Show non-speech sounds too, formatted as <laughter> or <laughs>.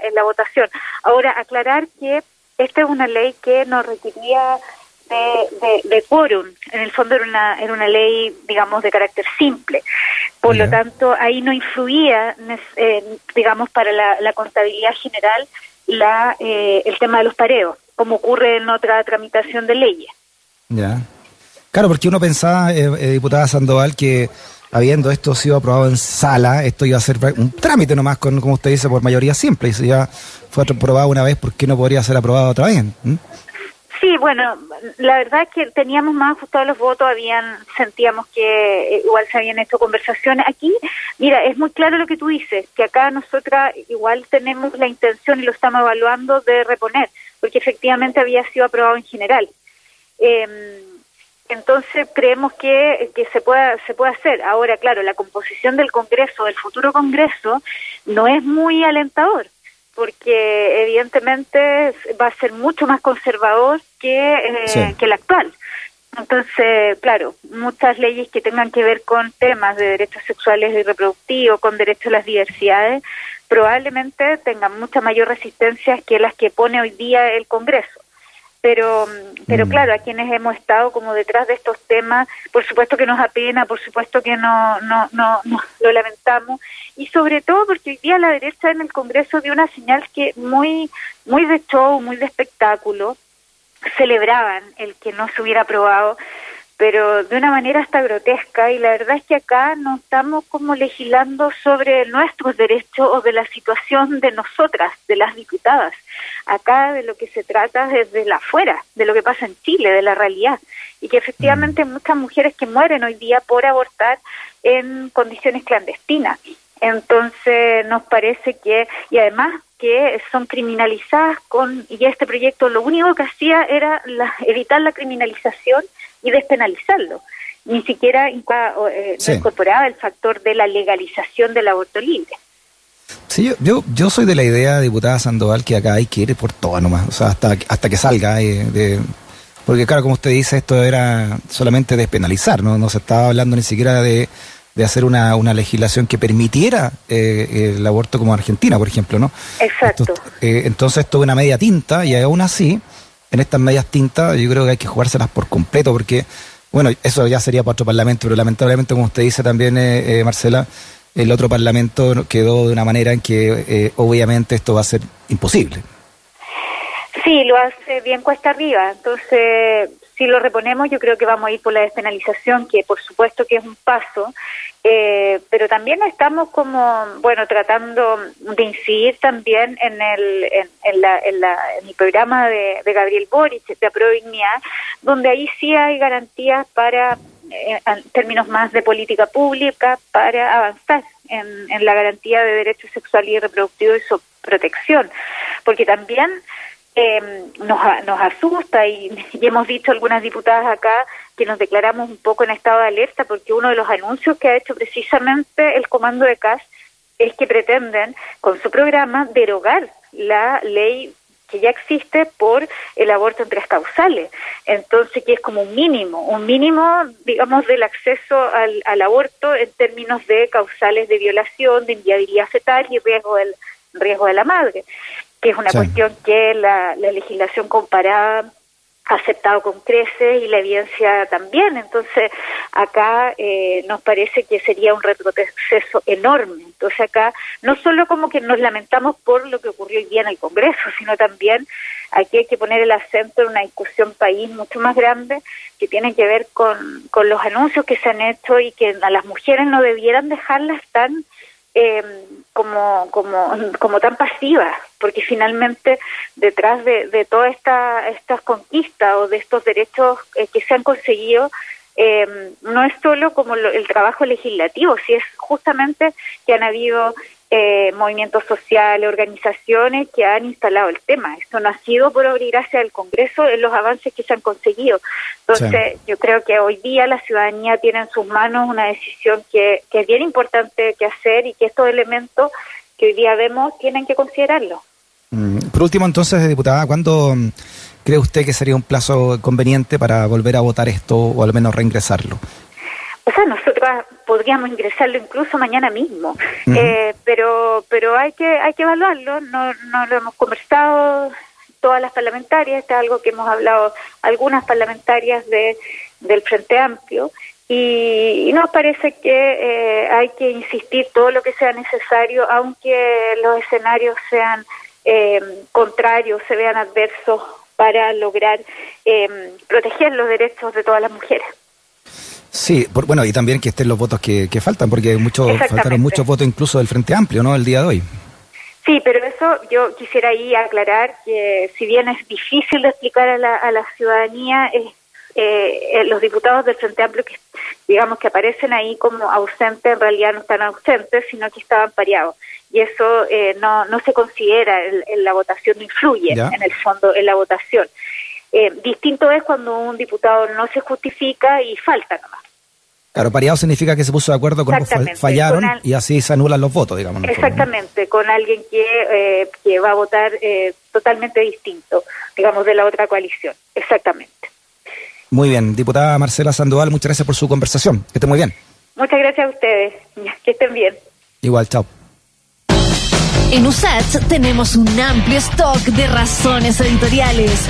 la, en la votación. Ahora, aclarar que esta es una ley que nos requería de, de, quórum. En el fondo era una, era una ley, digamos, de carácter simple. Por lo tanto, ahí no influía, digamos, para la, la, contabilidad general la, eh, el tema de los pareos, como ocurre en otra tramitación de leyes. Ya. Claro, porque uno pensaba, eh, eh, diputada Sandoval, que habiendo esto sido aprobado en sala, esto iba a ser un trámite nomás, con, como usted dice, por mayoría simple. Y si ya fue aprobado una vez, ¿por qué no podría ser aprobado otra vez? ¿Mm? Sí, bueno, la verdad es que teníamos más ajustados los votos, habían sentíamos que eh, igual se habían hecho conversaciones. Aquí, mira, es muy claro lo que tú dices, que acá nosotras igual tenemos la intención y lo estamos evaluando de reponer, porque efectivamente había sido aprobado en general. Eh, entonces creemos que, que se pueda se puede hacer. Ahora, claro, la composición del Congreso, del futuro Congreso, no es muy alentador porque evidentemente va a ser mucho más conservador que, eh, que el actual. Entonces, claro, muchas leyes que tengan que ver con temas de derechos sexuales y reproductivos, con derechos a las diversidades, probablemente tengan mucha mayor resistencia que las que pone hoy día el Congreso pero pero mm. claro a quienes hemos estado como detrás de estos temas por supuesto que nos apena por supuesto que no no no, lo lamentamos y sobre todo porque hoy día la derecha en el Congreso dio una señal que muy muy de show muy de espectáculo celebraban el que no se hubiera aprobado pero de una manera hasta grotesca y la verdad es que acá no estamos como legislando sobre nuestros derechos o de la situación de nosotras, de las diputadas. Acá de lo que se trata es de la afuera, de lo que pasa en Chile, de la realidad. Y que efectivamente hay muchas mujeres que mueren hoy día por abortar en condiciones clandestinas. Entonces nos parece que, y además que son criminalizadas con, y este proyecto lo único que hacía era evitar la criminalización y despenalizarlo. Ni siquiera eh, incorporaba el factor de la legalización del aborto libre. Sí, yo, yo, soy de la idea, diputada Sandoval, que acá hay que ir por todo nomás, o sea, hasta, hasta que salga. Eh, de, porque claro, como usted dice, esto era solamente despenalizar, ¿no? No se estaba hablando ni siquiera de, de hacer una, una legislación que permitiera eh, el aborto como Argentina, por ejemplo, ¿no? Exacto. entonces esto es una media tinta y aún así en estas medias tintas yo creo que hay que jugárselas por completo porque, bueno, eso ya sería para otro parlamento, pero lamentablemente, como usted dice también, eh, eh, Marcela, el otro parlamento quedó de una manera en que eh, obviamente esto va a ser imposible. Sí, lo hace bien cuesta arriba. Entonces, si lo reponemos, yo creo que vamos a ir por la despenalización, que por supuesto que es un paso, eh, pero también estamos como, bueno, tratando de incidir también en el, en, la, en, la, en el programa de, Gabriel Boric, de Aprodignidad, donde ahí sí hay garantías para, eh, en términos más de política pública, para avanzar en, en la garantía de derechos sexuales y reproductivos y su protección, porque también eh, nos, nos asusta <laughs> y, hemos dicho algunas diputadas acá que nos declaramos un poco en estado de alerta porque uno de los anuncios que ha hecho precisamente el comando de CAS es que pretenden con su programa derogar la ley que ya existe por el aborto en tres causales. Entonces, que es como un mínimo, un mínimo, digamos, del acceso al, al aborto en términos de causales de violación, de inviabilidad fetal y riesgo del riesgo de la madre que es una cuestión que la, legislación comparada ha aceptado con creces y la evidencia también. Entonces, acá eh, nos parece que sería un retroceso enorme. Entonces, acá no solo como que nos lamentamos por lo que ocurrió hoy día en el Congreso, sino también aquí hay que poner el acento en una discusión país mucho más grande que tiene que ver con, con los anuncios que se han hecho y que a las mujeres no debieran dejarlas tan eh, como, como, como tan pasiva, porque finalmente detrás de, de todas esta, estas conquistas o de estos derechos eh, que se han conseguido, eh, no es solo como el trabajo legislativo, si es justamente que han habido eh, movimientos sociales, organizaciones que han instalado el tema. Esto no ha sido por obra gracia del Congreso en los avances que se han conseguido. Entonces, yo creo que hoy día la ciudadanía tiene en sus manos una decisión que, que es bien importante que hacer y que estos elementos que hoy día vemos tienen que considerarlo. Mm, por último, entonces, diputada, ¿cuándo mm, cree usted que sería un plazo conveniente para volver a votar esto o al menos reingresarlo? O sea, nosotros podríamos ingresarlo incluso mañana mismo, eh, pero pero hay que hay que evaluarlo. No, no lo hemos conversado todas las parlamentarias, este es algo que hemos hablado algunas parlamentarias de del Frente Amplio y, nos parece que eh, hay que insistir todo lo que sea necesario, aunque los escenarios sean eh, contrarios, se vean adversos para lograr proteger los derechos de todas las mujeres. Sí, bueno, y también que estén los votos que, faltan, porque muchos, faltaron muchos votos incluso del Frente Amplio, ¿no? El día de hoy. Sí, pero eso yo quisiera ahí aclarar que si bien es difícil de explicar a la, a la ciudadanía, es, eh, los diputados del Frente Amplio que digamos que aparecen ahí como ausentes, en realidad no están ausentes, sino que estaban pareados. Y eso eh, no, no se considera en, la votación, no influye en el fondo en la votación. Eh, distinto es cuando un diputado no se justifica y falta nomás. Claro, pareado significa que se puso de acuerdo con los que fallaron y así se anulan los votos, digamos. Exactamente, con alguien que, eh, que va a votar eh, totalmente distinto, digamos, de la otra coalición. Exactamente. Muy bien, diputada Marcela Sandoval, muchas gracias por su conversación. Que esté muy bien. Muchas gracias a ustedes. Que estén bien. Igual, chao. En USAT tenemos un amplio stock de razones editoriales